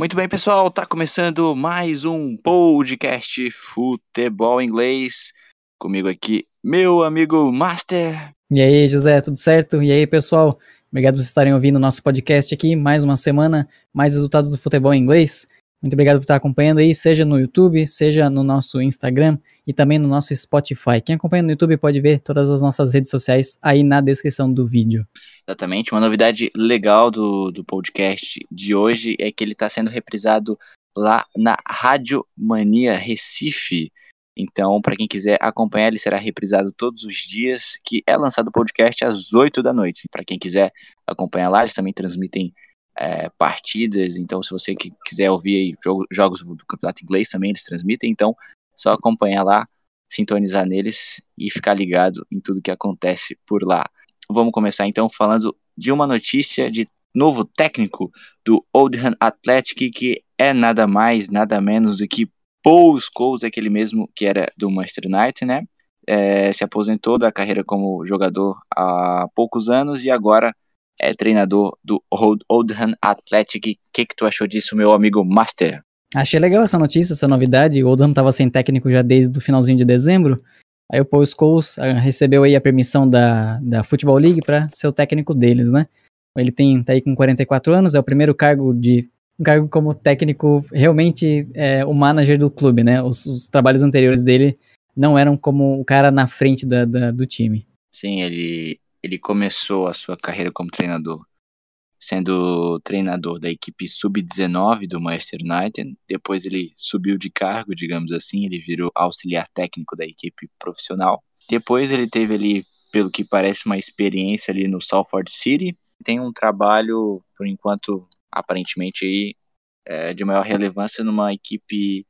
Muito bem, pessoal, tá começando mais um podcast Futebol Inglês. Comigo aqui, meu amigo Master. E aí, José, tudo certo? E aí, pessoal? Obrigado por estarem ouvindo o nosso podcast aqui. Mais uma semana, mais resultados do futebol inglês. Muito obrigado por estar acompanhando aí, seja no YouTube, seja no nosso Instagram e também no nosso Spotify. Quem acompanha no YouTube pode ver todas as nossas redes sociais aí na descrição do vídeo. Exatamente. Uma novidade legal do, do podcast de hoje é que ele está sendo reprisado lá na Rádio Mania Recife. Então, para quem quiser acompanhar, ele será reprisado todos os dias, que é lançado o podcast às 8 da noite. Para quem quiser acompanhar lá, eles também transmitem é, partidas. Então, se você quiser ouvir jogo, jogos do campeonato inglês também eles transmitem. Então, só acompanhar lá, sintonizar neles e ficar ligado em tudo que acontece por lá. Vamos começar então falando de uma notícia de novo técnico do Oldham Athletic, que é nada mais, nada menos do que Paul Scholes, aquele mesmo que era do Manchester United, né? É, se aposentou da carreira como jogador há poucos anos e agora é treinador do Oldham Athletic. O que, que tu achou disso, meu amigo Master? Achei legal essa notícia, essa novidade. O Oldham estava sem técnico já desde o finalzinho de dezembro. Aí o Paul Scholes ah, recebeu aí a permissão da, da Football League para ser o técnico deles, né? Ele tem tá aí com 44 anos, é o primeiro cargo de um cargo como técnico realmente é, o manager do clube, né? Os, os, trabalhos anteriores dele não eram como o cara na frente da, da, do time. Sim, ele ele começou a sua carreira como treinador sendo treinador da equipe sub-19 do Manchester United. Depois ele subiu de cargo, digamos assim, ele virou auxiliar técnico da equipe profissional. Depois ele teve ali, pelo que parece, uma experiência ali no Salford City. Tem um trabalho, por enquanto, aparentemente aí, é, de maior relevância numa equipe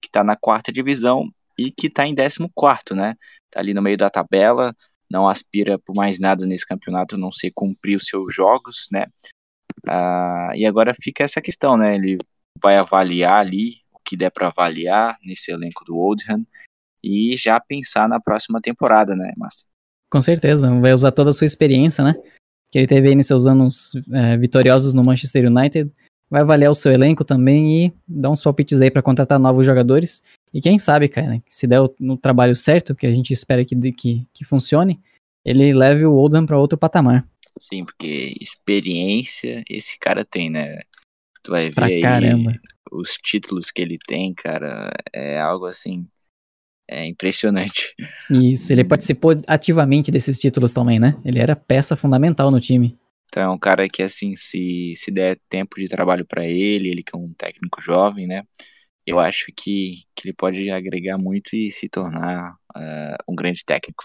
que está na quarta divisão e que está em 14 quarto, né? Tá ali no meio da tabela, não aspira por mais nada nesse campeonato, não sei cumprir os seus jogos, né? Ah, e agora fica essa questão, né? Ele vai avaliar ali o que der para avaliar nesse elenco do Oldham e já pensar na próxima temporada, né, Márcio? Com certeza, vai usar toda a sua experiência, né? Que ele teve aí nos seus anos é, vitoriosos no Manchester United. Vai avaliar o seu elenco também e dar uns palpites aí para contratar novos jogadores e quem sabe, cara, se der no trabalho certo, que a gente espera que, que, que funcione, ele leve o Oldham para outro patamar. Sim, porque experiência esse cara tem, né? Tu vai ver pra aí caramba. os títulos que ele tem, cara, é algo assim, é impressionante. Isso, ele participou ativamente desses títulos também, né? Ele era peça fundamental no time. Então é um cara que, assim, se, se der tempo de trabalho para ele, ele que é um técnico jovem, né? eu acho que, que ele pode agregar muito e se tornar uh, um grande técnico.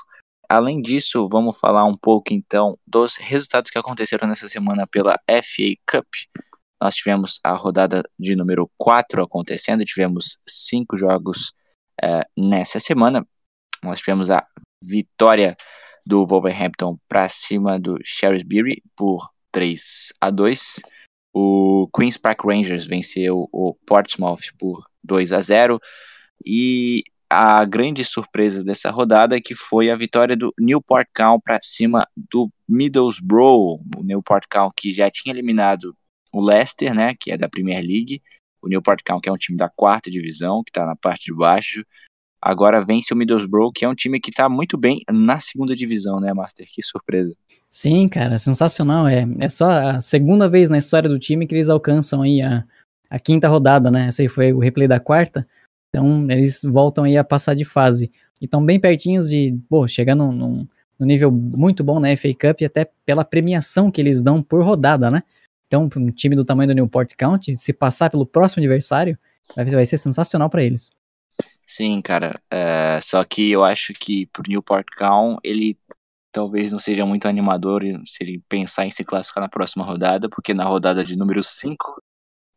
Além disso, vamos falar um pouco então dos resultados que aconteceram nessa semana pela FA Cup. Nós tivemos a rodada de número 4 acontecendo, tivemos cinco jogos uh, nessa semana. Nós tivemos a vitória do Wolverhampton para cima do Shrewsbury por 3 a 2. O Queen's Park Rangers venceu o Portsmouth por 2 a 0 e a grande surpresa dessa rodada que foi a vitória do Newport County para cima do Middlesbrough, o Newport County que já tinha eliminado o Leicester, né, que é da Premier League, o Newport County que é um time da quarta divisão, que está na parte de baixo, agora vence o Middlesbrough, que é um time que está muito bem na segunda divisão, né, Master? Que surpresa. Sim, cara, sensacional. É, é só a segunda vez na história do time que eles alcançam aí a, a quinta rodada, né? Essa aí foi o replay da quarta. Então, eles voltam aí a passar de fase. E estão bem pertinhos de, pô, chegar num, num, nível muito bom na FA Cup, até pela premiação que eles dão por rodada, né? Então, um time do tamanho do Newport County, se passar pelo próximo adversário, vai, vai ser sensacional para eles. Sim, cara. É, só que eu acho que pro Newport County, ele talvez não seja muito animador se ele pensar em se classificar na próxima rodada, porque na rodada de número 5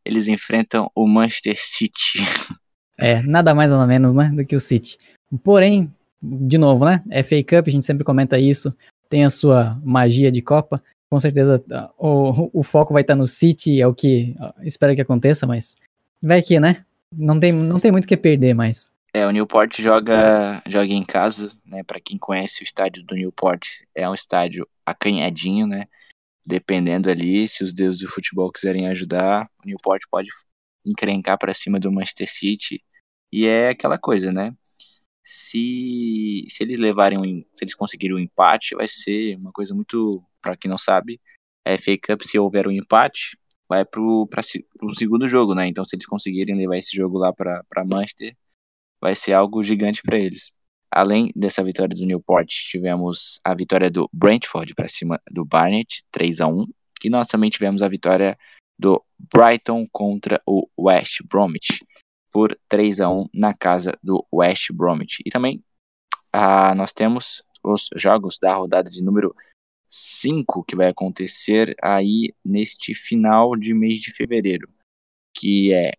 eles enfrentam o Manchester City. É, nada mais nada menos, né, do que o City. Porém, de novo, né, FA Cup, a gente sempre comenta isso, tem a sua magia de Copa, com certeza o, o foco vai estar no City, é o que espero que aconteça, mas vai que, né, não tem, não tem muito o que perder mais. É, o Newport joga, joga em casa, né? Para quem conhece o estádio do Newport, é um estádio acanhadinho, né? Dependendo ali, se os deuses do futebol quiserem ajudar, o Newport pode encrencar para cima do Manchester City. E é aquela coisa, né? Se, se eles levarem se eles conseguirem um empate, vai ser uma coisa muito, para quem não sabe, a FA Cup se houver um empate, vai pra, pro segundo jogo, né? Então se eles conseguirem levar esse jogo lá para Manchester, vai ser algo gigante para eles. Além dessa vitória do Newport, tivemos a vitória do Brentford para cima do Barnet, 3 a 1 e nós também tivemos a vitória do Brighton contra o West Bromwich por 3 a 1 na casa do West Bromwich. E também ah, nós temos os jogos da rodada de número 5 que vai acontecer aí neste final de mês de fevereiro, que é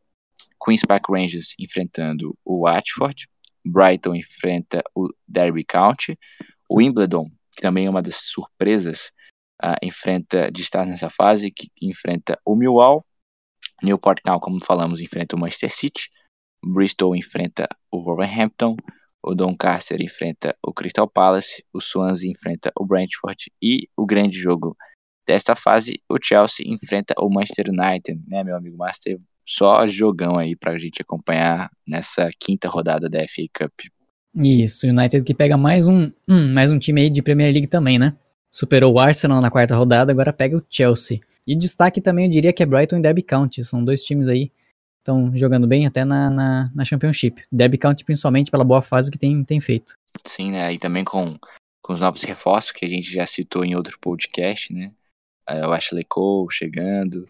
Queen's Park Rangers enfrentando o Watford, Brighton enfrenta o Derby County, o Wimbledon, que também é uma das surpresas, uh, enfrenta de estar nessa fase, que enfrenta o Millwall, Newport Town, como falamos, enfrenta o Manchester City, Bristol enfrenta o Wolverhampton, o Doncaster enfrenta o Crystal Palace, o Swansea enfrenta o Brentford e o grande jogo desta fase, o Chelsea enfrenta o Manchester United, né, meu amigo Master? Só jogão aí pra gente acompanhar nessa quinta rodada da FA Cup. Isso, United que pega mais um, hum, mais um time aí de Premier League também, né? Superou o Arsenal na quarta rodada, agora pega o Chelsea. E destaque também eu diria que é Brighton e Derby County, são dois times aí estão jogando bem até na, na, na, Championship. Derby County principalmente pela boa fase que tem, tem feito. Sim, né? E também com, com os novos reforços que a gente já citou em outro podcast, né? É, o Ashley Cole chegando.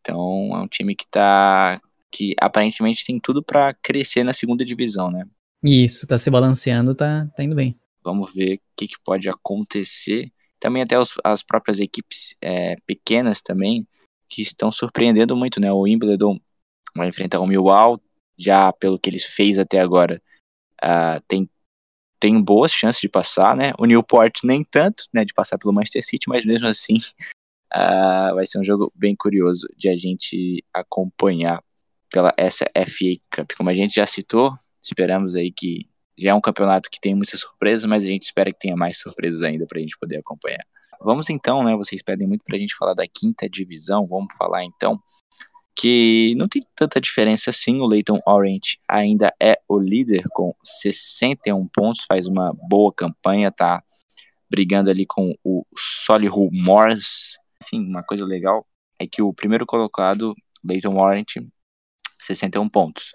Então é um time que tá. que aparentemente tem tudo para crescer na segunda divisão, né? Isso, tá se balanceando, tá, tá indo bem. Vamos ver o que, que pode acontecer. Também até os, as próprias equipes é, pequenas também, que estão surpreendendo muito, né? O Wimbledon vai enfrentar o Millwall, já pelo que eles fez até agora, uh, tem, tem boas chances de passar, né? O Newport nem tanto, né, de passar pelo Manchester City, mas mesmo assim uh, vai ser um jogo bem curioso de a gente acompanhar pela essa FA Cup. Como a gente já citou, esperamos aí que já é um campeonato que tem muitas surpresas, mas a gente espera que tenha mais surpresas ainda para a gente poder acompanhar. Vamos então, né? Vocês pedem muito para a gente falar da quinta divisão. Vamos falar então que não tem tanta diferença assim. O Leighton Orange ainda é o líder com 61 pontos, faz uma boa campanha, tá brigando ali com o Solihull Moors. Sim, uma coisa legal é que o primeiro colocado, Leighton Orange, 61 pontos.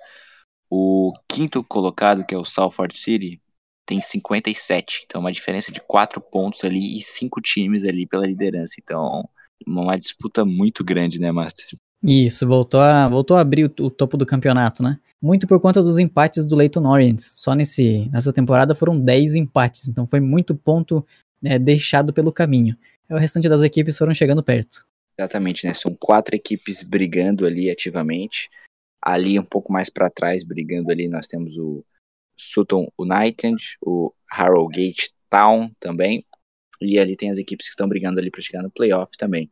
O quinto colocado, que é o Salford City, tem 57. Então, uma diferença de 4 pontos ali e 5 times ali pela liderança. Então, uma disputa muito grande, né, Master? Isso, voltou a, voltou a abrir o, o, topo do campeonato, né? Muito por conta dos empates do Leighton Orient. Só nesse, nessa temporada foram 10 empates, então foi muito ponto né, deixado pelo caminho. O restante das equipes foram chegando perto. Exatamente, né? São quatro equipes brigando ali ativamente. Ali um pouco mais para trás, brigando ali, nós temos o Sutton United, o Harrogate Town também. E ali tem as equipes que estão brigando ali para chegar no playoff também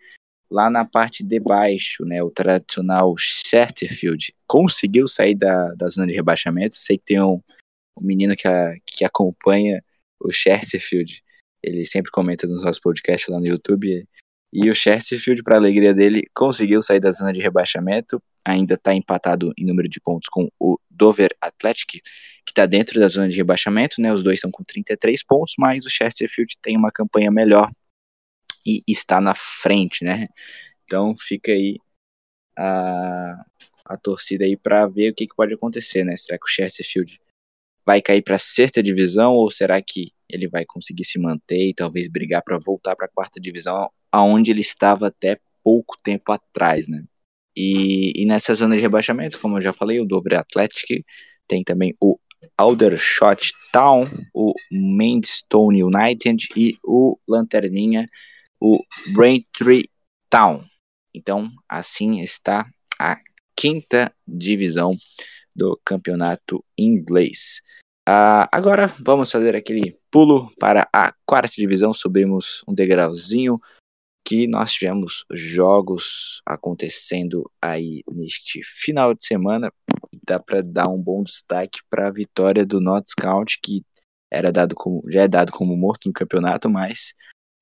lá na parte de baixo, né, o tradicional Chesterfield conseguiu sair da, da zona de rebaixamento. Sei que tem um, um menino que, a, que acompanha o Chesterfield, ele sempre comenta nos nossos podcasts lá no YouTube. E o Chesterfield, para alegria dele, conseguiu sair da zona de rebaixamento. Ainda está empatado em número de pontos com o Dover Athletic, que está dentro da zona de rebaixamento. Né? Os dois estão com 33 pontos, mas o Chesterfield tem uma campanha melhor e está na frente, né? Então fica aí a, a torcida aí para ver o que, que, pode acontecer, né? Será que o Chesterfield vai cair para a sexta divisão ou será que ele vai conseguir se manter e talvez brigar para voltar para a quarta divisão, aonde ele estava até pouco tempo atrás, né? E, e nessa zona de rebaixamento, como eu já falei, o Dover Athletic tem também o Aldershot Town, o Maidstone United e o Lanterninha o Braintree Town. Então, assim está a quinta divisão do campeonato inglês. Uh, agora vamos fazer aquele pulo para a quarta divisão. Subimos um degrauzinho que nós tivemos jogos acontecendo aí neste final de semana. Dá para dar um bom destaque para a vitória do Notts County, que era dado como, já é dado como morto no campeonato, mas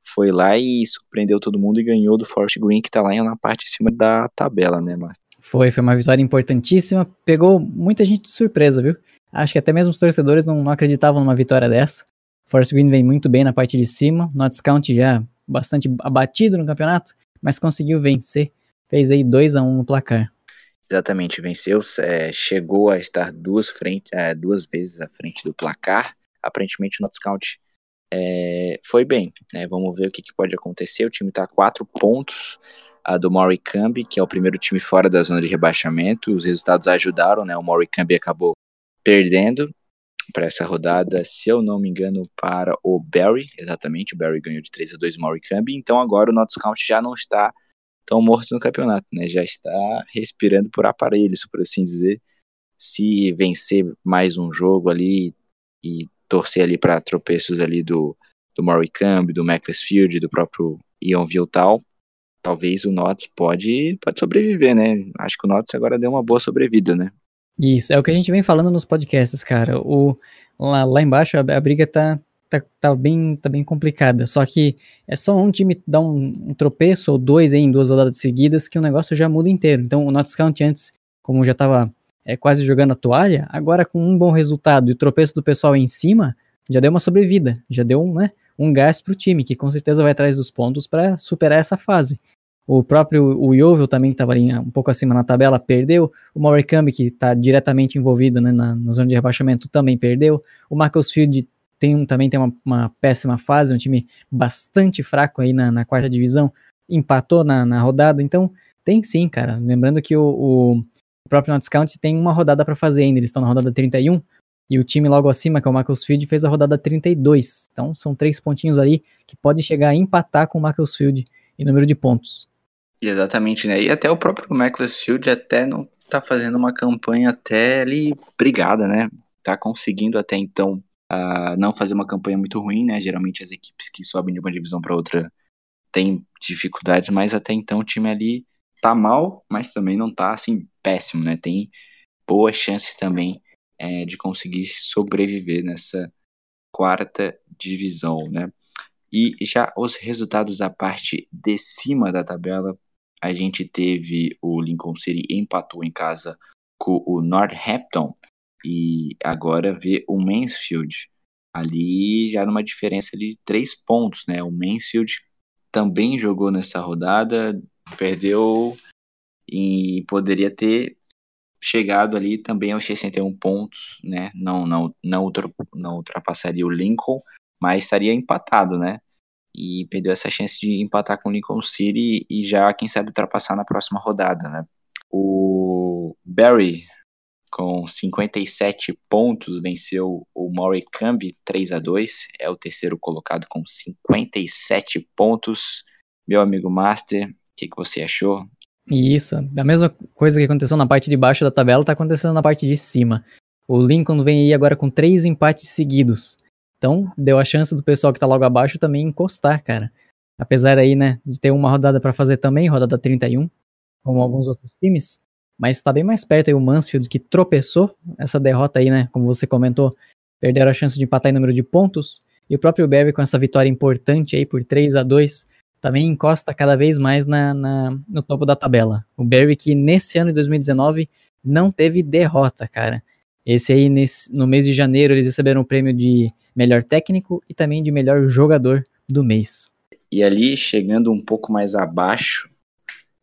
foi lá e surpreendeu todo mundo e ganhou do Forest Green, que tá lá na parte de cima da tabela, né, Márcio? Foi, foi uma vitória importantíssima. Pegou muita gente de surpresa, viu? Acho que até mesmo os torcedores não, não acreditavam numa vitória dessa. Forest Green vem muito bem na parte de cima. Notts County já bastante abatido no campeonato, mas conseguiu vencer. Fez aí 2 a 1 um no placar. Exatamente, venceu, é, chegou a estar duas, frente, é, duas vezes à frente do placar. Aparentemente o Notts County é, foi bem. Né? Vamos ver o que, que, pode acontecer. O time está a quatro pontos a do Camby, que é o primeiro time fora da zona de rebaixamento. Os resultados ajudaram, né? O Camby acabou perdendo para essa rodada, se eu não me engano, para o Barry, exatamente, o Barry ganhou de 3 a 2 o Camby, então agora o Notts County já não está tão morto no campeonato, né? Já está respirando por aparelhos, por assim dizer. Se vencer mais um jogo ali e torcer ali para tropeços ali do, do Camby, do Macclesfield, do próprio Ian Viltal, talvez o Notts pode, pode sobreviver, né? Acho que o Notts agora deu uma boa sobrevida, né? Isso, é o que a gente vem falando nos podcasts, cara. O, lá, lá embaixo a, a briga tá, tá, tá, bem, tá bem complicada. Só que é só um time dar um, um tropeço ou dois em duas rodadas seguidas que o negócio já muda inteiro. Então o Notts County antes, como já tava é, quase jogando a toalha, agora com um bom resultado e o tropeço do pessoal em cima, já deu uma sobrevida, já deu um, né, um gás pro time, que com certeza vai atrás dos pontos para superar essa fase. O próprio o Yeovil também, que estava ali um pouco acima na tabela, perdeu. O Morecambe, que está diretamente envolvido né, na, na, zona de rebaixamento, também perdeu. O Macclesfield tem, também tem uma, uma, péssima fase, um time bastante fraco aí na, na quarta divisão, empatou na, na, rodada. Então, tem sim, cara. Lembrando que o, o, próprio Notts County tem uma rodada para fazer ainda, eles estão na rodada 31. E o time logo acima, que é o Macclesfield, fez a rodada 32. Então, são três pontinhos ali que pode chegar a empatar com o Macclesfield em número de pontos. Exatamente, né? E até o próprio Macclesfield até não tá fazendo uma campanha até ali brigada, né? Tá conseguindo até então uh, não fazer uma campanha muito ruim, né? Geralmente as equipes que sobem de uma divisão para outra têm dificuldades, mas até então o time ali tá mal, mas também não tá assim péssimo, né? Tem boas chances também é, de conseguir sobreviver nessa quarta divisão, né? E já os resultados da parte de cima da tabela a gente teve o Lincoln City empatou em casa com o Northampton e agora vê o Mansfield ali já numa diferença de três pontos, né? O Mansfield também jogou nessa rodada, perdeu e poderia ter chegado ali também aos 61 pontos, né? Não, não, não, não ultrapassaria o Lincoln, mas estaria empatado, né? E perdeu essa chance de empatar com o Lincoln City e já, quem sabe, ultrapassar na próxima rodada, né? O Barry, com 57 pontos, venceu o Maury Camby 3 a 2 é o terceiro colocado com 57 pontos. Meu amigo Master, o que, que você achou? Isso, a mesma coisa que aconteceu na parte de baixo da tabela está acontecendo na parte de cima. O Lincoln vem aí agora com três empates seguidos. Então, deu a chance do pessoal que tá logo abaixo também encostar, cara. Apesar aí, né, de ter uma rodada para fazer também, rodada 31, como alguns outros times, mas tá bem mais perto aí o Mansfield, que tropeçou essa derrota aí, né, como você comentou, perderam a chance de empatar em número de pontos, e o próprio Barry com essa vitória importante aí por 3 a 2 também encosta cada vez mais na, na, no topo da tabela. O Barry que nesse ano de 2019 não teve derrota, cara. Esse aí, nesse, no mês de janeiro, eles receberam o prêmio de melhor técnico e também de melhor jogador do mês. E ali, chegando um pouco mais abaixo,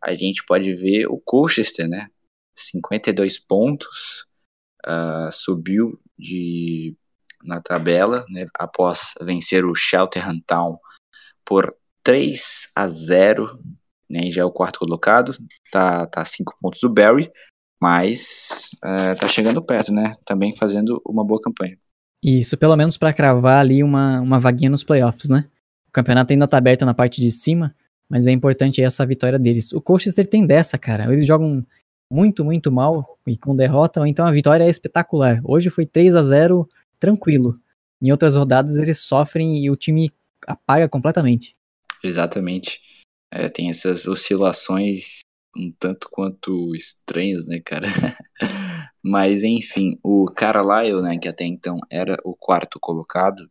a gente pode ver o Colchester, né? 52 pontos, uh, subiu de na tabela, né, após vencer o Cheltenham Town por 3 a 0, né, já é o quarto colocado, tá tá 5 pontos do Barry, mas uh, tá chegando perto, né? Também fazendo uma boa campanha. Isso, pelo menos para cravar ali uma, uma vaguinha nos playoffs, né? O campeonato ainda tá aberto na parte de cima, mas é importante essa vitória deles. O Colchester tem dessa, cara. Eles jogam muito, muito mal e com derrota, então a vitória é espetacular. Hoje foi 3 a 0 tranquilo. Em outras rodadas eles sofrem e o time apaga completamente. Exatamente. É, tem essas oscilações um tanto quanto estranhas, né, cara? Mas enfim, o Carlisle, né, que até então era o quarto colocado,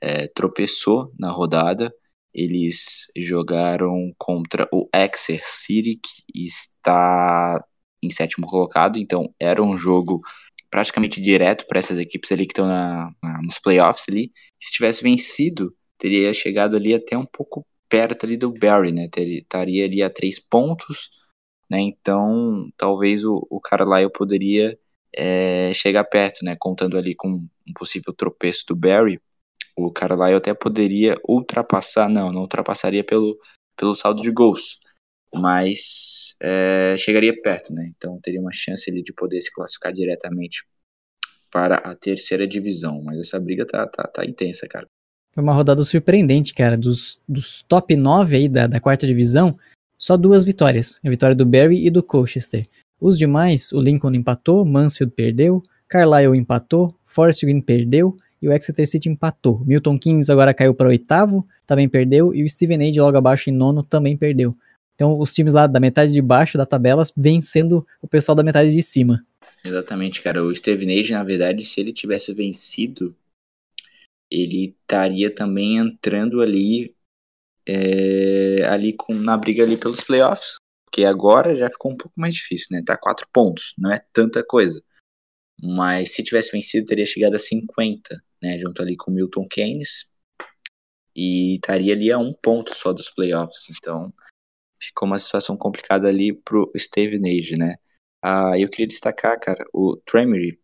é, tropeçou na rodada. Eles jogaram contra o Exeter City, que está em sétimo colocado, então era um jogo praticamente direto para essas equipes ali que estão na, na, nos playoffs ali. Se tivesse vencido, teria chegado ali até um pouco perto ali do Barry, né? Teria, estaria ali a três pontos, né? Então, talvez o, o Carlisle poderia é, chegar perto, né? Contando ali com um possível tropeço do Barry, o Carlisle até poderia ultrapassar, não, não ultrapassaria pelo, pelo saldo de gols, mas é, chegaria perto, né? Então teria uma chance ali de poder se classificar diretamente para a terceira divisão. Mas essa briga tá, tá, tá intensa, cara. Foi uma rodada surpreendente, cara. Dos, dos top 9 aí da, da quarta divisão, só duas vitórias. A vitória do Barry e do Colchester. Os demais, o Lincoln empatou, Mansfield perdeu, Carlisle empatou, Forest Green perdeu e o Exeter City empatou. Milton Keynes agora caiu para oitavo, também perdeu, e o Steven Age logo abaixo em nono também perdeu. Então os times lá da metade de baixo da tabela vencendo o pessoal da metade de cima. Exatamente, cara. O Steven Age, na verdade, se ele tivesse vencido, ele estaria também entrando ali é, ali com, na briga ali pelos playoffs. Porque agora já ficou um pouco mais difícil, né? Tá quatro pontos, não é tanta coisa. Mas se tivesse vencido, teria chegado a 50, né? Junto ali com Milton Keynes. E estaria ali a um ponto só dos playoffs. Então, ficou uma situação complicada ali pro Steven Age, né? Ah, eu queria destacar, cara, o Tremery,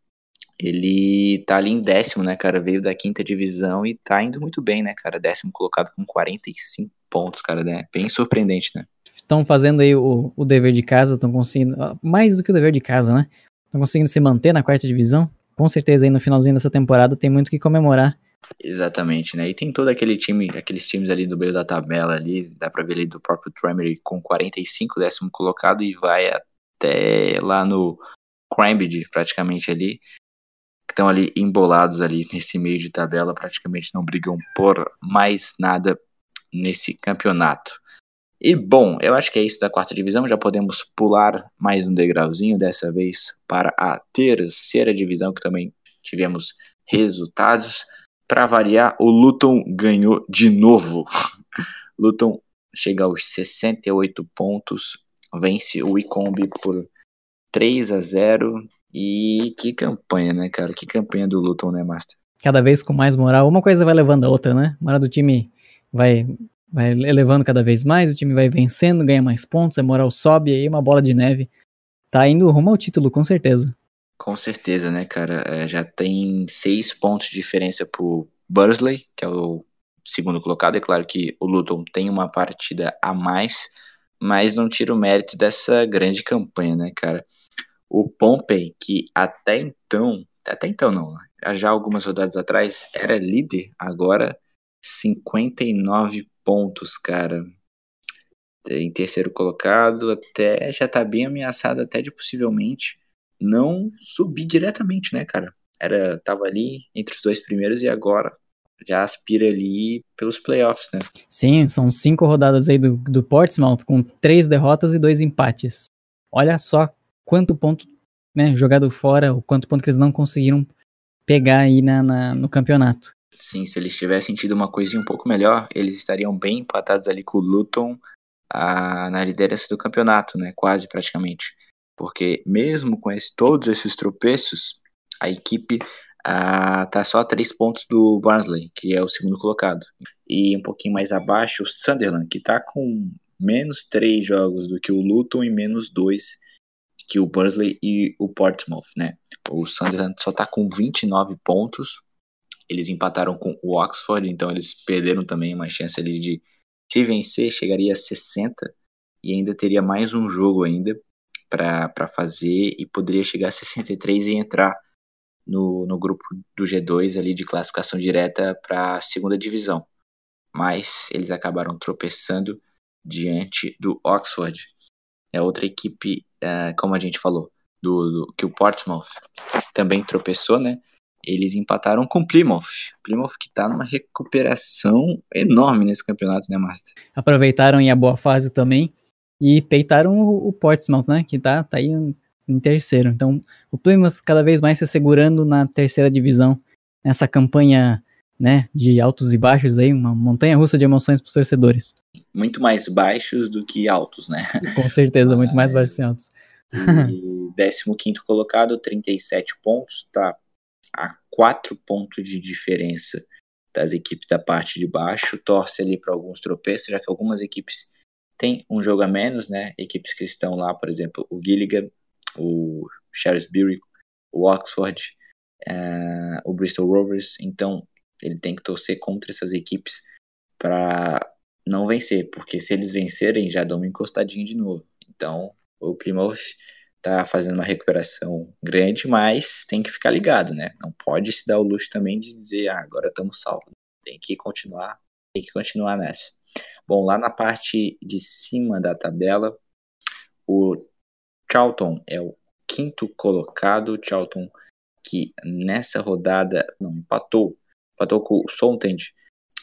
ele tá ali em décimo, né, cara? Veio da quinta divisão e tá indo muito bem, né, cara? Décimo colocado com 45 pontos, cara, né? Bem surpreendente, né? Estão fazendo aí o, o dever de casa, estão conseguindo. Mais do que o dever de casa, né? Estão conseguindo se manter na quarta divisão. Com certeza aí no finalzinho dessa temporada tem muito que comemorar. Exatamente, né? E tem todo aquele time, aqueles times ali do meio da tabela ali, dá pra ver ali do próprio Tremery com 45, décimo colocado, e vai até lá no Cambridge, praticamente ali, que estão ali embolados ali nesse meio de tabela, praticamente não brigam por mais nada nesse campeonato. E bom, eu acho que é isso da quarta divisão. Já podemos pular mais um degrauzinho, dessa vez para a terceira divisão, que também tivemos resultados. Para variar, o Luton ganhou de novo. Luton chega aos 68 pontos, vence o Icombi por 3 a 0 e que campanha, né, cara? Que campanha do Luton, né, Master? Cada vez com mais moral. Uma coisa vai levando a outra, né? Moral do time vai vai elevando cada vez mais, o time vai vencendo, ganha mais pontos, a moral sobe, aí uma bola de neve. Tá indo rumo ao título, com certeza. Com certeza, né, cara? É, já tem seis pontos de diferença pro Bursley, que é o segundo colocado. É claro que o Luton tem uma partida a mais, mas não tira o mérito dessa grande campanha, né, cara? O Pompey, que até então, até então não, já algumas rodadas atrás era líder, agora 59 pontos, cara. Em terceiro colocado, até já tá bem ameaçado até de possivelmente não subir diretamente, né, cara? Era tava ali entre os dois primeiros e agora já aspira ali pelos playoffs, né? Sim, são cinco rodadas aí do, do Portsmouth com três derrotas e dois empates. Olha só quanto ponto, né, jogado fora, o quanto ponto que eles não conseguiram pegar aí na, na no campeonato. Sim, se eles tivessem tido uma coisinha um pouco melhor, eles estariam bem empatados ali com o Luton a, na liderança do campeonato, né? Quase praticamente. Porque mesmo com esse, todos esses tropeços, a equipe a, tá só a três pontos do Barnsley, que é o segundo colocado. E um pouquinho mais abaixo, o Sunderland, que tá com menos três jogos do que o Luton e menos dois que o Bursley e o Portsmouth, né? O Sunderland só tá com 29 pontos, eles empataram com o Oxford, então eles perderam também uma chance ali de se vencer, chegaria a 60 e ainda teria mais um jogo ainda para fazer e poderia chegar a 63 e entrar no, no grupo do G2 ali de classificação direta para a segunda divisão. Mas eles acabaram tropeçando diante do Oxford. É outra equipe, uh, como a gente falou, do, do, que o Portsmouth também tropeçou, né? Eles empataram com Plymouth. Plymouth que tá numa recuperação enorme nesse campeonato, né, Master? Aproveitaram em a boa fase também e peitaram o, o Portsmouth, né, que tá, tá aí em, em, terceiro. Então, o Plymouth cada vez mais se segurando na terceira divisão, nessa campanha, né, de altos e baixos aí, uma montanha russa de emoções pros torcedores. Muito mais baixos do que altos, né? Com certeza, muito mais baixos que altos. E 15 colocado, 37 pontos, tá a 4 pontos de diferença das equipes da parte de baixo. Torce ali para alguns tropeços, já que algumas equipes têm um jogo a menos, né? Equipes que estão lá, por exemplo, o Gilligan, o Shrewsbury, o Oxford, uh, o Bristol Rovers. Então, ele tem que torcer contra essas equipes para não vencer, porque se eles vencerem, já dão uma encostadinha de novo. Então, o Plymouth tá fazendo uma recuperação grande, mas tem que ficar ligado, né? Não pode se dar o luxo também de dizer, ah, agora estamos salvos. Tem que continuar, tem que continuar nessa. Bom, lá na parte de cima da tabela, o Charlton é o quinto colocado, Charlton que nessa rodada não empatou, empatou com o Southampton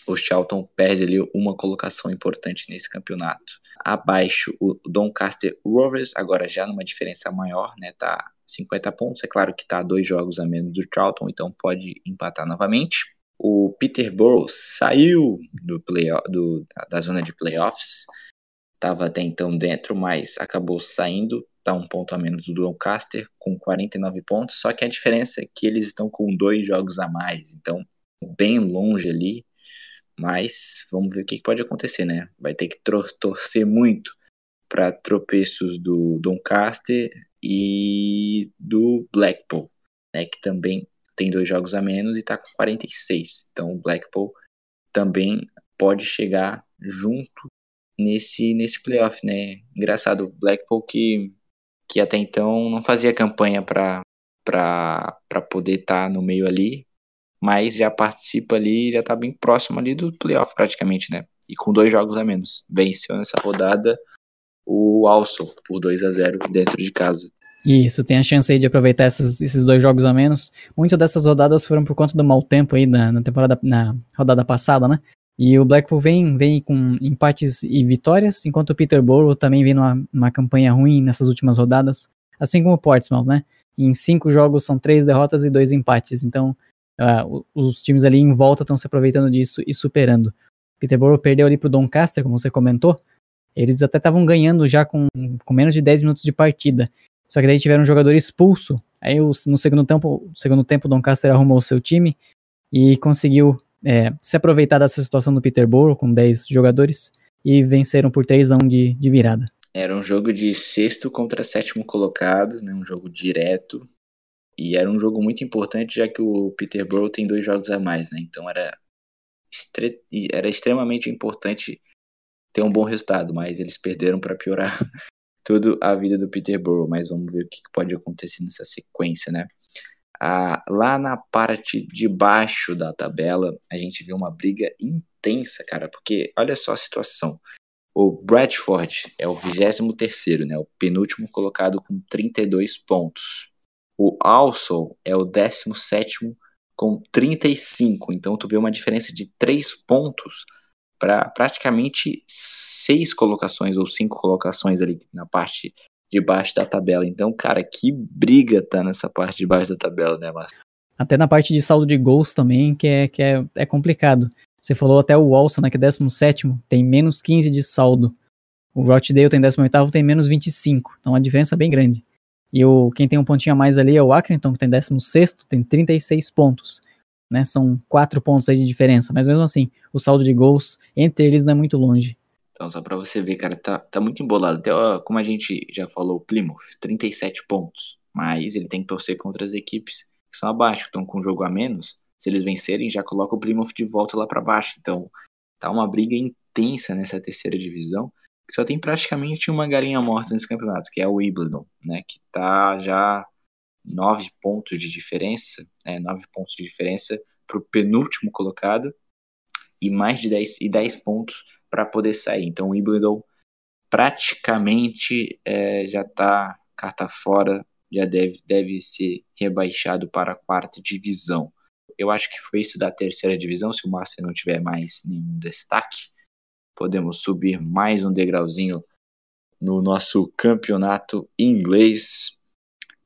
o Charlton perde ali uma colocação importante nesse campeonato. Abaixo, o Doncaster Rovers, agora já numa diferença maior, né? Tá 50 pontos. É claro que tá dois jogos a menos do Charlton, então pode empatar novamente. O Peterborough saiu do play, do, da zona de playoffs. Estava até então dentro, mas acabou saindo. Tá um ponto a menos do Doncaster, com 49 pontos. Só que a diferença é que eles estão com dois jogos a mais. Então, bem longe ali mas vamos ver o que pode acontecer, né? Vai ter que torcer muito para tropeços do Doncaster e do Blackpool, né? Que também tem dois jogos a menos e está com 46. Então o Blackpool também pode chegar junto nesse nesse playoff, né? Engraçado, o Blackpool que que até então não fazia campanha para para poder estar tá no meio ali, mas já participa ali, já está bem próximo ali do playoff praticamente, né? E com dois jogos a menos. Venceu nessa rodada o Alson por 2 a 0 dentro de casa. Isso, tem a chance aí de aproveitar esses, esses dois jogos a menos. Muitas dessas rodadas foram por conta do mau tempo aí na, na temporada, na rodada passada, né? E o Blackpool vem, vem com empates e vitórias, enquanto o Peterborough também vem numa, numa campanha ruim nessas últimas rodadas, assim como o Portsmouth, né? Em cinco jogos são três derrotas e dois empates, então Uh, os times ali em volta estão se aproveitando disso e superando. Peterborough perdeu ali pro Doncaster, como você comentou. Eles até estavam ganhando já com, com menos de 10 minutos de partida. Só que daí tiveram um jogador expulso. Aí no segundo tempo, segundo tempo o Doncaster arrumou o seu time e conseguiu é, se aproveitar dessa situação do Peterborough com 10 jogadores e venceram por 3 a 1 de, de virada. Era um jogo de sexto contra sétimo colocado, né, um jogo direto. E era um jogo muito importante, já que o Peterborough tem dois jogos a mais, né? Então era, estre... era extremamente importante ter um bom resultado, mas eles perderam para piorar toda a vida do Peterborough. Mas vamos ver o que pode acontecer nessa sequência, né? Ah, lá na parte de baixo da tabela, a gente viu uma briga intensa, cara, porque olha só a situação. O Bradford é o 23º, né, o penúltimo colocado com 32 pontos. O Also é o 17 com 35. Então tu vê uma diferença de 3 pontos para praticamente 6 colocações ou 5 colocações ali na parte de baixo da tabela. Então, cara, que briga tá nessa parte de baixo da tabela, né, Márcio? Até na parte de saldo de gols também, que é, que é, é complicado. Você falou até o Walson, né, que é 17, tem menos 15 de saldo. O Rochdale tem 18, tem menos 25. Então, a diferença é bem grande. E o, quem tem um pontinho a mais ali é o Accrington, que tem 16, tem 36 pontos. Né? São 4 pontos aí de diferença. Mas mesmo assim, o saldo de gols entre eles não é muito longe. Então, só para você ver, cara, tá, tá muito embolado. Até, ó, como a gente já falou, o Plymouth, 37 pontos. Mas ele tem que torcer contra as equipes que são abaixo, estão com um jogo a menos. Se eles vencerem, já coloca o Plymouth de volta lá para baixo. Então, tá uma briga intensa nessa terceira divisão só tem praticamente uma galinha morta nesse campeonato, que é o Wimbledon, né? Que tá já nove pontos de diferença, né, nove pontos de diferença para o penúltimo colocado e mais de 10, e 10 pontos para poder sair. Então o Wimbledon praticamente é, já está carta fora, já deve, deve ser rebaixado para a quarta divisão. Eu acho que foi isso da terceira divisão, se o Márcio não tiver mais nenhum destaque podemos subir mais um degrauzinho no nosso campeonato inglês.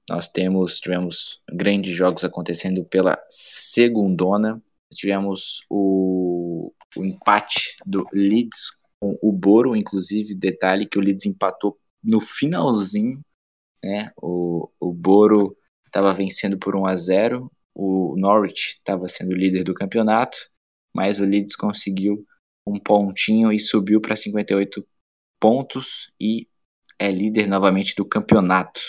Nós temos tivemos grandes jogos acontecendo pela segundona. Tivemos o, o empate do Leeds com o Boro, inclusive detalhe que o Leeds empatou no finalzinho né? O, o Boro estava vencendo por 1 a 0 o Norwich estava sendo líder do campeonato, mas o Leeds conseguiu um pontinho e subiu para 58 pontos e é líder novamente do campeonato.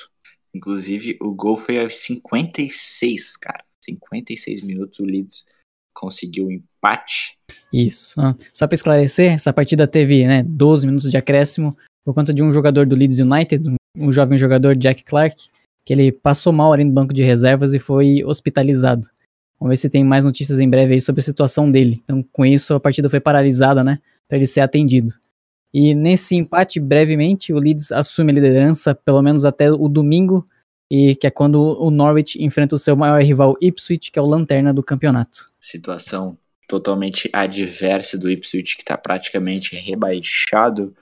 Inclusive, o gol foi aos 56, cara. 56 minutos o Leeds conseguiu o empate. Isso. Só para esclarecer, essa partida teve né, 12 minutos de acréscimo por conta de um jogador do Leeds United, um jovem jogador Jack Clark, que ele passou mal ali no banco de reservas e foi hospitalizado. Vamos ver se tem mais notícias em breve aí sobre a situação dele. Então, com isso, a partida foi paralisada, né, para ele ser atendido. E nesse empate, brevemente, o Leeds assume a liderança, pelo menos até o domingo, e que é quando o Norwich enfrenta o seu maior rival Ipswich, que é o lanterna do campeonato. Situação totalmente adversa do Ipswich, que está praticamente rebaixado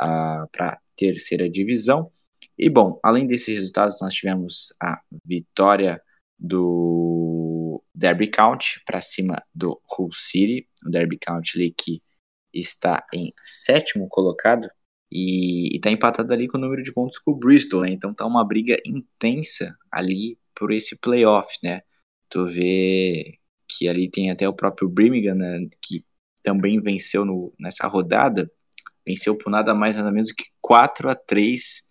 uh, para terceira divisão. E bom, além desses resultados, nós tivemos a vitória do Derby County para cima do Hull City, o Derby County ali que está em sétimo colocado e está empatado ali com o número de pontos com o Bristol, né? Então tá uma briga intensa ali por esse playoff, né? Tu vê que ali tem até o próprio Birmingham, né? que também venceu no, nessa rodada, venceu por nada mais nada menos que 4 a 3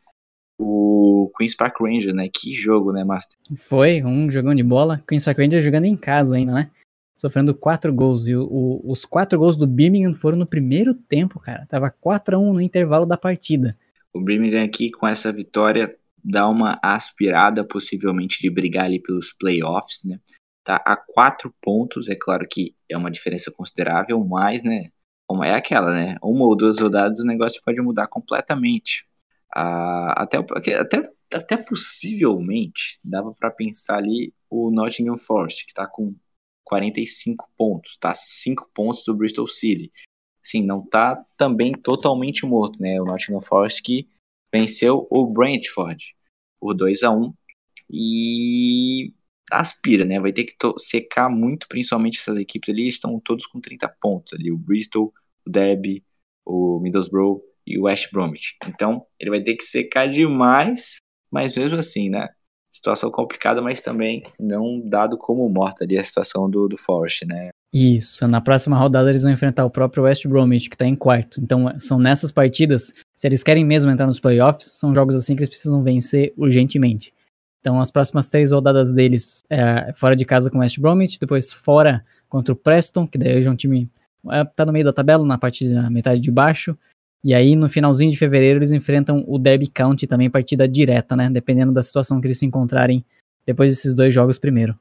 o Queen's Park Rangers, né? Que jogo, né, Master? Foi, um jogão de bola. Queen's Park Rangers jogando em casa ainda, né? Sofrendo quatro gols. E o, o, os quatro gols do Birmingham foram no primeiro tempo, cara. Tava 4 a 1 no intervalo da partida. O Birmingham aqui, com essa vitória, dá uma aspirada, possivelmente, de brigar ali pelos playoffs, né? Tá a quatro pontos, é claro que é uma diferença considerável, mas, né? É aquela, né? Uma ou duas rodadas o negócio pode mudar completamente. Ah, até, até, até possivelmente dava para pensar ali o Nottingham Forest, que está com 45 pontos, tá 5 pontos do Bristol City. Sim, não tá também totalmente morto, né? O Nottingham Forest que venceu o Brentford por 2 a 1 e aspira, né? Vai ter que secar muito, principalmente essas equipes ali, estão todos com 30 pontos ali, o Bristol, o Derby, o Middlesbrough e o West Bromwich. Então, ele vai ter que secar demais, mas mesmo assim, né? Situação complicada, mas também não dado como morta ali a situação do, do Forest, né? Isso, na próxima rodada eles vão enfrentar o próprio West Bromwich, que tá em quarto. Então, são nessas partidas, se eles querem mesmo entrar nos playoffs, são jogos assim que eles precisam vencer urgentemente. Então, as próximas três rodadas deles é fora de casa com o West Bromwich, depois fora contra o Preston, que daí é um time é, tá no meio da tabela, na parte da metade de baixo. E aí, no finalzinho de fevereiro, eles enfrentam o Derby County também, partida direta, né? Dependendo da situação que eles se encontrarem depois desses dois jogos primeiro.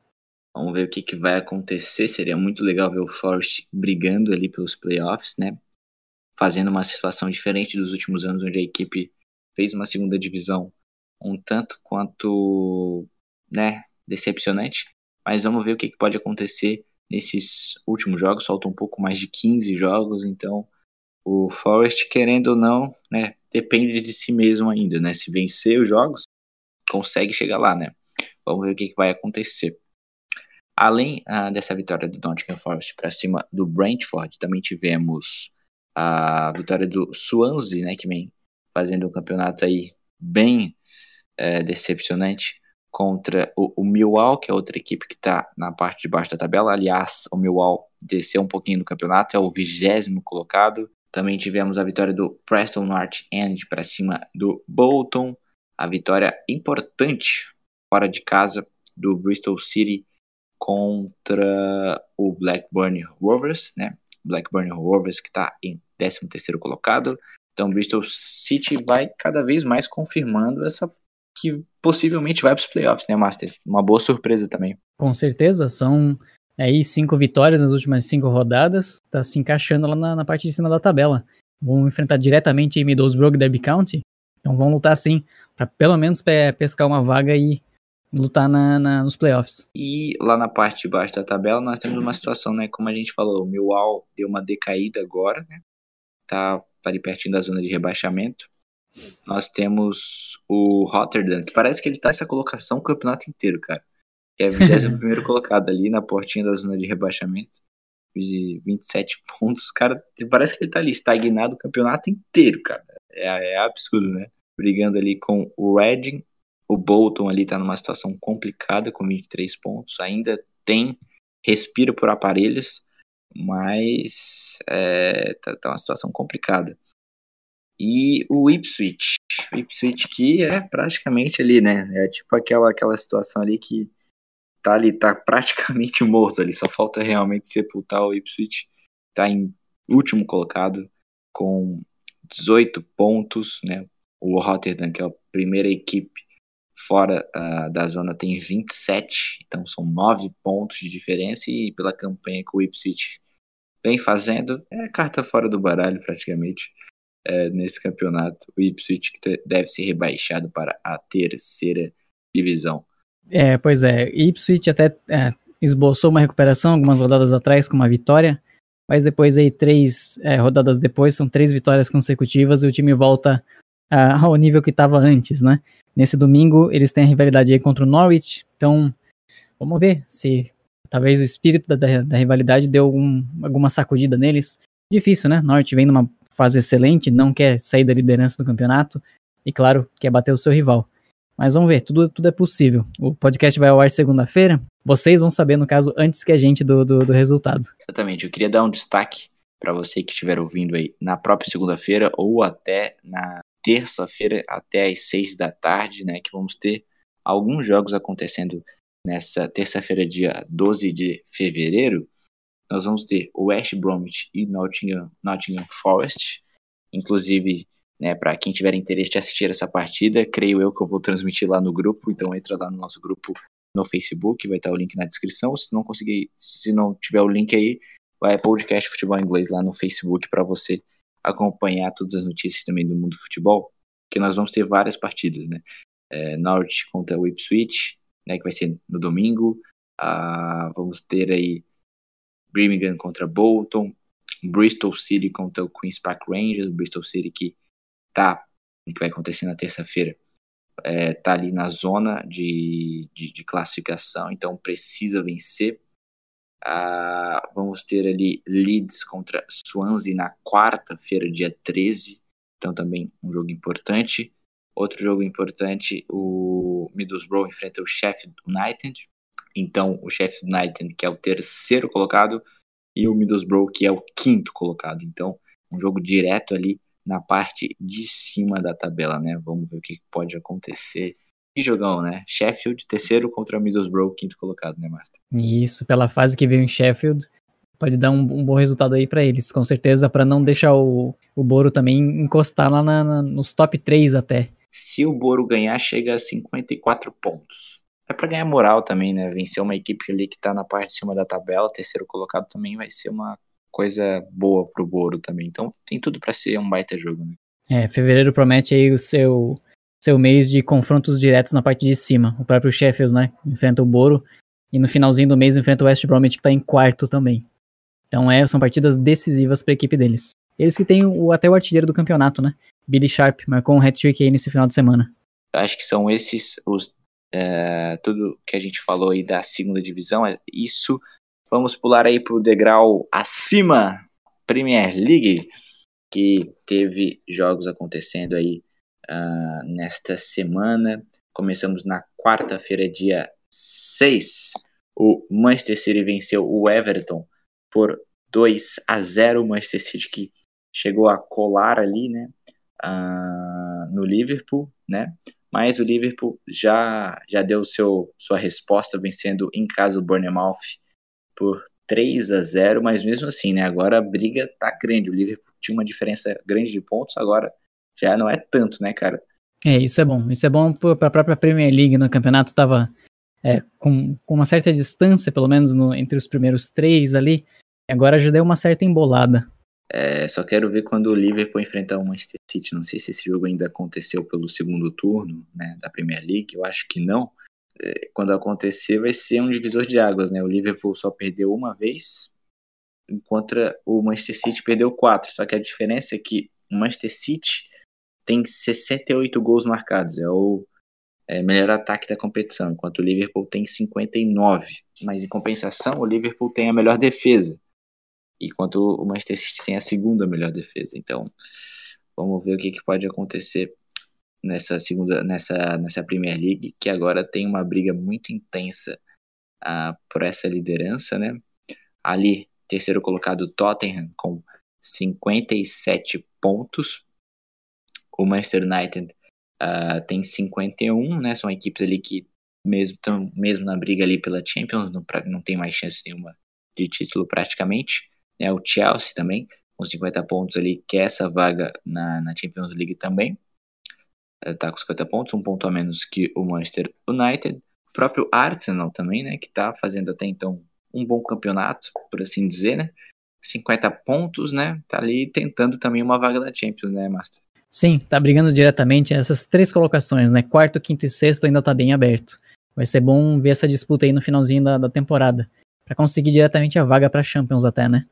Vamos ver o que, que vai acontecer. Seria muito legal ver o Forest brigando ali pelos playoffs, né? Fazendo uma situação diferente dos últimos anos, onde a equipe fez uma segunda divisão um tanto quanto, né, decepcionante. Mas vamos ver o que, que pode acontecer nesses últimos jogos. Faltam um pouco mais de 15 jogos, então o Forest, querendo ou não, né, depende de si mesmo ainda, né? Se vencer os jogos, consegue chegar lá, né? Vamos ver o que, que vai acontecer. Além ah, dessa vitória do Nottingham Forest para cima do Brentford, também tivemos a vitória do Swansea, né, que vem fazendo um campeonato aí bem é, decepcionante contra o, o Millwall, que é outra equipe que está na parte de baixo da tabela. Aliás, o Millwall desceu um pouquinho no campeonato, é o vigésimo colocado. Também tivemos a vitória do Preston North End para cima do Bolton. A vitória importante fora de casa do Bristol City contra o Blackburn Rovers, né? Blackburn Rovers que está em 13 terceiro colocado. Então Bristol City vai cada vez mais confirmando essa que possivelmente vai para os playoffs, né, Master? Uma boa surpresa também. Com certeza, são Aí cinco vitórias nas últimas cinco rodadas, tá se encaixando lá na, na parte de cima da tabela. Vão enfrentar diretamente em Middlesbrough e Derby County, então vão lutar sim, para pelo menos pe pescar uma vaga e lutar na, na, nos playoffs. E lá na parte de baixo da tabela nós temos uma situação, né, como a gente falou, o Millwall deu uma decaída agora, né, tá, tá ali pertinho da zona de rebaixamento. Nós temos o Rotterdam, que parece que ele tá nessa colocação o campeonato inteiro, cara que é 21 colocado ali na portinha da zona de rebaixamento, de 27 pontos. Cara, parece que ele tá ali estagnado o campeonato inteiro, cara. É, é absurdo, né? Brigando ali com o Reading, O Bolton ali está numa situação complicada com 23 pontos, ainda tem respira por aparelhos, mas é, tá, tá uma situação complicada. E o Ipswich, o Ipswich que é praticamente ali, né? É tipo aquela, aquela situação ali que tá ali, tá praticamente morto ali, só falta realmente sepultar o Ipswich, tá em último colocado com 18 pontos, né? O Rotterdam, que é a primeira equipe fora uh, da zona, tem 27, então são 9 pontos de diferença e pela campanha que o Ipswich vem fazendo, é carta fora do baralho praticamente é, nesse campeonato. O Ipswich que deve ser rebaixado para a terceira divisão. É, pois é. Ipswich até é, esboçou uma recuperação algumas rodadas atrás com uma vitória, mas depois aí três é, rodadas depois são três vitórias consecutivas e o time volta ao nível que estava antes, né? Nesse domingo eles têm a rivalidade aí contra o Norwich, então vamos ver se talvez o espírito da, da, da rivalidade deu algum, alguma sacudida neles. Difícil, né? Norwich vem numa fase excelente, não quer sair da liderança do campeonato e, claro, quer bater o seu rival. Mas vamos ver, tudo, tudo é possível. O podcast vai ao ar segunda-feira. Vocês vão saber, no caso, antes que a gente do, do, do resultado. Exatamente. Eu queria dar um destaque para você que estiver ouvindo aí na própria segunda-feira ou até na terça-feira, até às seis da tarde, né? Que vamos ter alguns jogos acontecendo nessa terça-feira, dia 12 de fevereiro nós vamos ter o West Bromwich e Nottingham, Nottingham Forest. Inclusive, né, para quem tiver interesse de assistir essa partida, creio eu que eu vou transmitir lá no grupo, então entra lá no nosso grupo no Facebook, vai estar o link na descrição. Se não conseguir, se não tiver o link aí, vai podcast Futebol Inglês lá no Facebook para você acompanhar todas as notícias também do mundo do futebol, que nós vamos ter várias partidas, né? É, contra o Ipswich, né, que vai ser no domingo. Ah, vamos ter aí Birmingham contra Bolton, Bristol City contra o Queen's Park Rangers, Bristol City que tá, que vai acontecer na terça-feira, é, tá ali na zona de, de, de classificação, então precisa vencer. Ah, vamos ter ali Leeds contra Swansea na quarta-feira, dia 13, então também um jogo importante. Outro jogo importante, o Middlesbrough enfrenta o Sheffield United. Então, o Sheffield United, que é o terceiro colocado, e o Middlesbrough, que é o quinto colocado. Então, um jogo direto ali na parte de cima da tabela, né? Vamos ver o que pode acontecer. Que jogão, né? Sheffield, terceiro contra Middlesbrough, quinto colocado, né, Master? Isso, pela fase que veio em Sheffield, pode dar um, um bom resultado aí para eles, com certeza, para não deixar o, o Boro também encostar lá na, na, nos top 3 até. Se o Boro ganhar, chega a 54 pontos é para ganhar moral também, né? Vencer uma equipe ali que tá na parte de cima da tabela, terceiro colocado também vai ser uma coisa boa pro Boro também. Então tem tudo para ser um baita jogo, né? É, fevereiro promete aí o seu seu mês de confrontos diretos na parte de cima. O próprio Sheffield, né, enfrenta o Boro e no finalzinho do mês enfrenta o West Bromwich que tá em quarto também. Então é, são partidas decisivas para a equipe deles. Eles que têm o, até o artilheiro do campeonato, né? Billy Sharp marcou um hat-trick aí nesse final de semana. Acho que são esses os é, tudo que a gente falou aí da segunda divisão, é isso. Vamos pular aí para o degrau acima, Premier League, que teve jogos acontecendo aí uh, nesta semana. Começamos na quarta-feira, dia 6. O Manchester City venceu o Everton por 2 a 0. O Manchester City que chegou a colar ali, né, uh, no Liverpool, né, mas o Liverpool já, já deu seu, sua resposta vencendo em casa o Bournemouth por 3 a 0 mas mesmo assim, né, agora a briga tá grande, o Liverpool tinha uma diferença grande de pontos, agora já não é tanto, né, cara? É, isso é bom, isso é bom para a própria Premier League no campeonato, tava é, com, com uma certa distância, pelo menos no, entre os primeiros três ali, agora já deu uma certa embolada. É, só quero ver quando o Liverpool enfrentar o Manchester City. Não sei se esse jogo ainda aconteceu pelo segundo turno né, da Premier League. Eu acho que não. É, quando acontecer, vai ser um divisor de águas. Né? O Liverpool só perdeu uma vez, enquanto o Manchester City perdeu quatro. Só que a diferença é que o Manchester City tem 68 gols marcados. É o é, melhor ataque da competição, enquanto o Liverpool tem 59. Mas em compensação, o Liverpool tem a melhor defesa enquanto o Manchester City tem a segunda melhor defesa. Então, vamos ver o que, que pode acontecer nessa segunda, nessa, nessa Premier League, que agora tem uma briga muito intensa uh, por essa liderança, né? Ali, terceiro colocado Tottenham com 57 pontos. O Manchester United uh, tem 51, né? São equipes ali que mesmo tão, mesmo na briga ali pela Champions não, não tem mais chance nenhuma de título praticamente. Né? O Chelsea também com 50 pontos ali quer essa vaga na, na Champions League também está com 50 pontos, um ponto a menos que o Manchester United. O próprio Arsenal também, né, que está fazendo até então um bom campeonato, por assim dizer, né? 50 pontos, né? Tá ali tentando também uma vaga da Champions, né, Master? Sim, tá brigando diretamente essas três colocações, né? Quarto, quinto e sexto ainda tá bem aberto. Vai ser bom ver essa disputa aí no finalzinho da, da temporada, para conseguir diretamente a vaga para Champions até, né?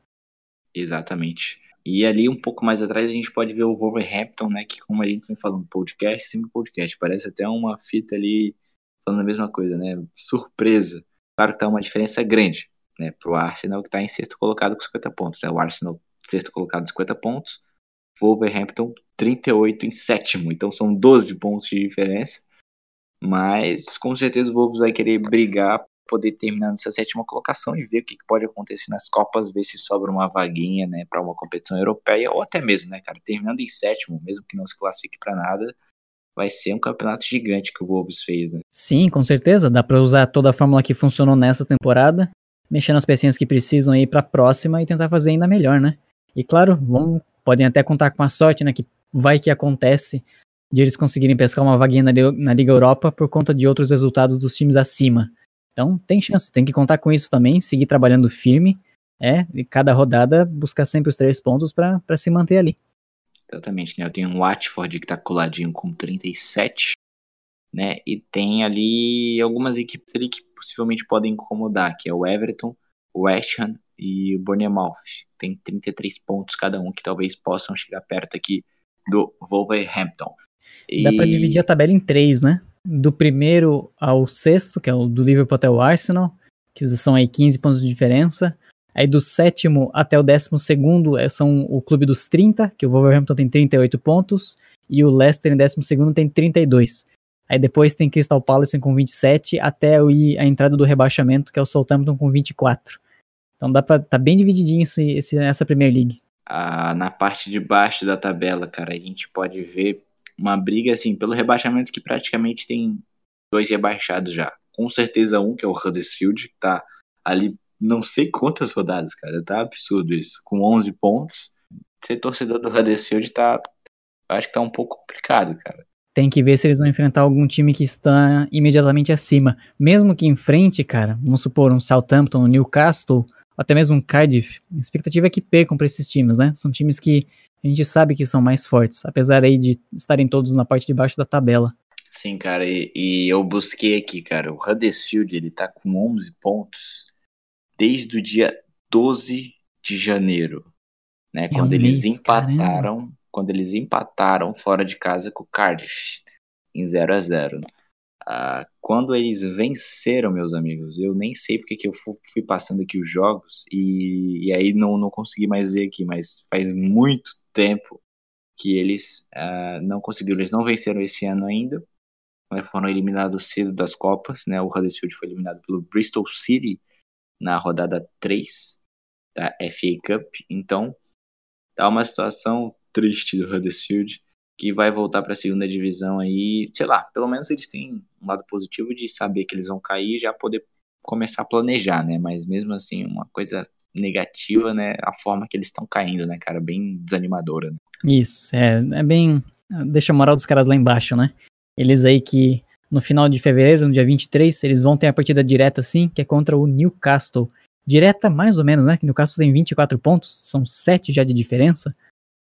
Exatamente. E ali um pouco mais atrás a gente pode ver o Wolverhampton, né? Que como a gente vem falando podcast, sempre podcast, parece até uma fita ali falando a mesma coisa, né? Surpresa. Claro que tá uma diferença grande, né? Pro Arsenal que tá em sexto colocado com 50 pontos. Né? O Arsenal sexto colocado com 50 pontos, Wolverhampton 38 em sétimo. Então são 12 pontos de diferença. Mas com certeza o Wolves vai querer brigar poder terminar nessa sétima colocação e ver o que pode acontecer nas Copas, ver se sobra uma vaguinha, né, para uma competição europeia ou até mesmo, né, cara, terminando em sétimo, mesmo que não se classifique para nada, vai ser um campeonato gigante que o Wolves fez, né? Sim, com certeza, dá para usar toda a fórmula que funcionou nessa temporada, mexer nas pecinhas que precisam aí para a próxima e tentar fazer ainda melhor, né? E claro, vão, podem até contar com a sorte, né, que vai que acontece de eles conseguirem pescar uma vaguinha na Liga Europa por conta de outros resultados dos times acima. Então tem chance, tem que contar com isso também, seguir trabalhando firme, é, e cada rodada buscar sempre os três pontos para se manter ali. Exatamente, né? Eu tenho um Watford que tá coladinho com 37, né? E tem ali algumas equipes ali que possivelmente podem incomodar, que é o Everton, o West Ham e o Bournemouth. Tem 33 pontos cada um que talvez possam chegar perto aqui do Wolverhampton. E... Dá para dividir a tabela em três, né? Do primeiro ao sexto, que é o do Liverpool até o Arsenal, que são aí 15 pontos de diferença. Aí do sétimo até o décimo segundo é, são o clube dos 30, que o Wolverhampton tem 38 pontos, e o Leicester em décimo segundo tem 32. Aí depois tem Crystal Palace com 27, até a entrada do rebaixamento, que é o Southampton com 24. Então dá pra, tá bem divididinho esse, esse, essa Premier League. Ah, na parte de baixo da tabela, cara, a gente pode ver uma briga assim pelo rebaixamento que praticamente tem dois rebaixados já. Com certeza um, que é o Huddersfield, que tá ali não sei quantas rodadas, cara. Tá absurdo isso. Com 11 pontos. Ser torcedor do Huddersfield tá. Acho que tá um pouco complicado, cara. Tem que ver se eles vão enfrentar algum time que está imediatamente acima. Mesmo que enfrente, cara, vamos supor um Southampton, um Newcastle, até mesmo um Cardiff. A expectativa é que percam para esses times, né? São times que a gente sabe que são mais fortes, apesar aí de estarem todos na parte de baixo da tabela. Sim, cara, e, e eu busquei aqui, cara, o Huddersfield, ele tá com 11 pontos desde o dia 12 de janeiro, né, é quando um eles mês, empataram, caramba. quando eles empataram fora de casa com o Cardiff em 0 a 0. Ah, quando eles venceram, meus amigos, eu nem sei porque que eu fui passando aqui os jogos e, e aí não, não consegui mais ver aqui, mas faz muito tempo que eles uh, não conseguiram, eles não venceram esse ano ainda, foram eliminados cedo das Copas, né? O Huddersfield foi eliminado pelo Bristol City na rodada 3 da FA Cup, então tá uma situação triste do Huddersfield que vai voltar para a segunda divisão aí, sei lá, pelo menos eles têm um lado positivo de saber que eles vão cair e já poder começar a planejar, né? Mas mesmo assim, uma coisa negativa, né? A forma que eles estão caindo, né, cara? Bem desanimadora. Né? Isso, é, é bem. Deixa a moral dos caras lá embaixo, né? Eles aí que no final de fevereiro, no dia 23, eles vão ter a partida direta, sim, que é contra o Newcastle. Direta, mais ou menos, né? Que Newcastle tem 24 pontos, são 7 já de diferença.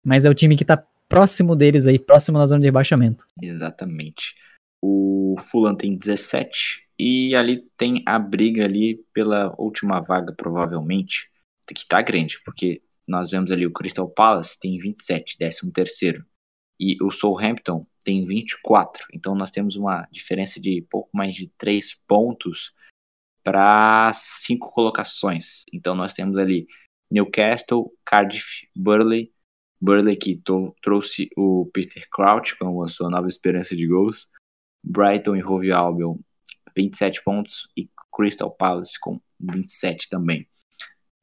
Mas é o time que tá próximo deles aí, próximo da zona de rebaixamento. Exatamente. O Fulham tem 17 e ali tem a briga ali pela última vaga, provavelmente, que tá grande, porque nós vemos ali o Crystal Palace tem 27, 13 terceiro, e o Southampton tem 24. Então nós temos uma diferença de pouco mais de 3 pontos para 5 colocações. Então nós temos ali Newcastle, Cardiff, Burley, Burley que trouxe o Peter Crouch como a sua nova esperança de gols. Brighton e Hove Albion 27 pontos e Crystal Palace com 27 também.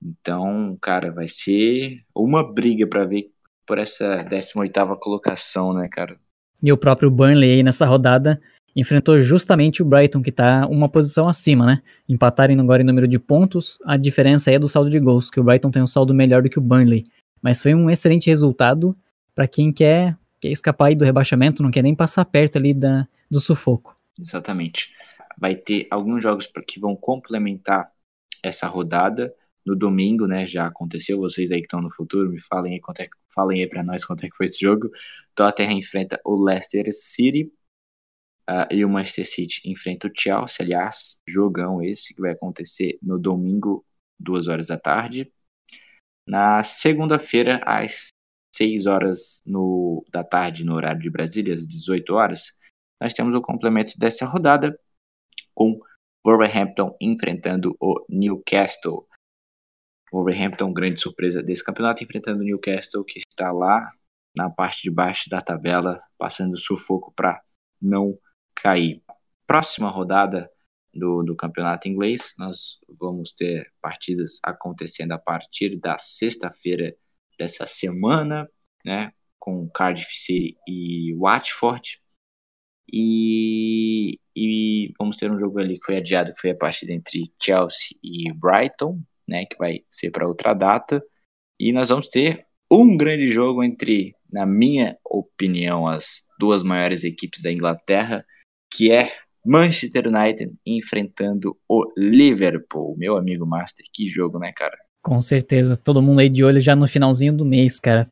Então, cara, vai ser uma briga para ver por essa 18ª colocação, né, cara? E o próprio Burnley aí nessa rodada enfrentou justamente o Brighton, que tá uma posição acima, né? Empatarem agora em número de pontos, a diferença é do saldo de gols, que o Brighton tem um saldo melhor do que o Burnley. Mas foi um excelente resultado para quem quer, quer escapar do rebaixamento, não quer nem passar perto ali da, do sufoco. Exatamente. Vai ter alguns jogos que vão complementar essa rodada no domingo, né? Já aconteceu. Vocês aí que estão no futuro, me falem aí, quanto é, falem aí para nós quanto é que foi esse jogo. Tottenham enfrenta o Leicester City uh, e o Manchester City enfrenta o Chelsea. Aliás, jogão esse que vai acontecer no domingo, duas horas da tarde. Na segunda-feira, às 6 horas no, da tarde, no horário de Brasília, às 18 horas, nós temos o complemento dessa rodada com Wolverhampton enfrentando o Newcastle. Wolverhampton, grande surpresa desse campeonato, enfrentando o Newcastle, que está lá na parte de baixo da tabela, passando sufoco para não cair. Próxima rodada do, do campeonato inglês, nós vamos ter partidas acontecendo a partir da sexta-feira dessa semana, né, com Cardiff City e Watford. E, e vamos ter um jogo ali que foi adiado, que foi a partida entre Chelsea e Brighton, né, que vai ser para outra data. E nós vamos ter um grande jogo entre, na minha opinião, as duas maiores equipes da Inglaterra, que é Manchester United enfrentando o Liverpool. Meu amigo Master, que jogo, né, cara? Com certeza, todo mundo aí de olho já no finalzinho do mês, cara.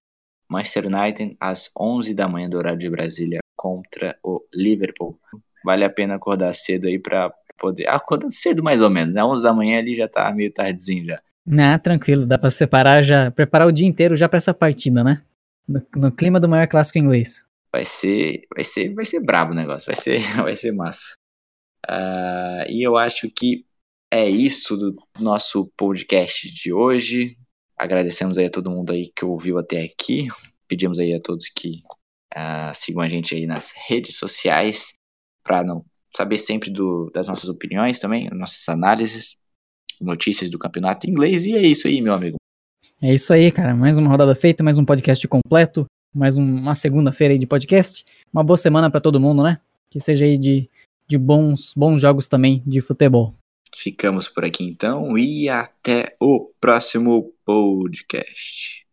Manchester United às 11 da manhã do horário de Brasília contra o Liverpool. Vale a pena acordar cedo aí para poder. Acordar cedo mais ou menos, né? 11 da manhã ali já tá meio tardezinho já. Ah, tranquilo, dá para separar já, preparar o dia inteiro já para essa partida, né? No, no, clima do maior clássico inglês. Vai ser, vai ser, vai ser brabo o negócio, vai ser, vai ser massa. Uh, e eu acho que é isso do nosso podcast de hoje. Agradecemos aí a todo mundo aí que ouviu até aqui. Pedimos aí a todos que uh, sigam a gente aí nas redes sociais para não saber sempre do, das nossas opiniões também, nossas análises, notícias do campeonato inglês. E é isso aí, meu amigo. É isso aí, cara. Mais uma rodada feita, mais um podcast completo, mais uma segunda-feira aí de podcast. Uma boa semana para todo mundo, né? Que seja aí de de bons, bons jogos também de futebol. Ficamos por aqui então e até o próximo podcast.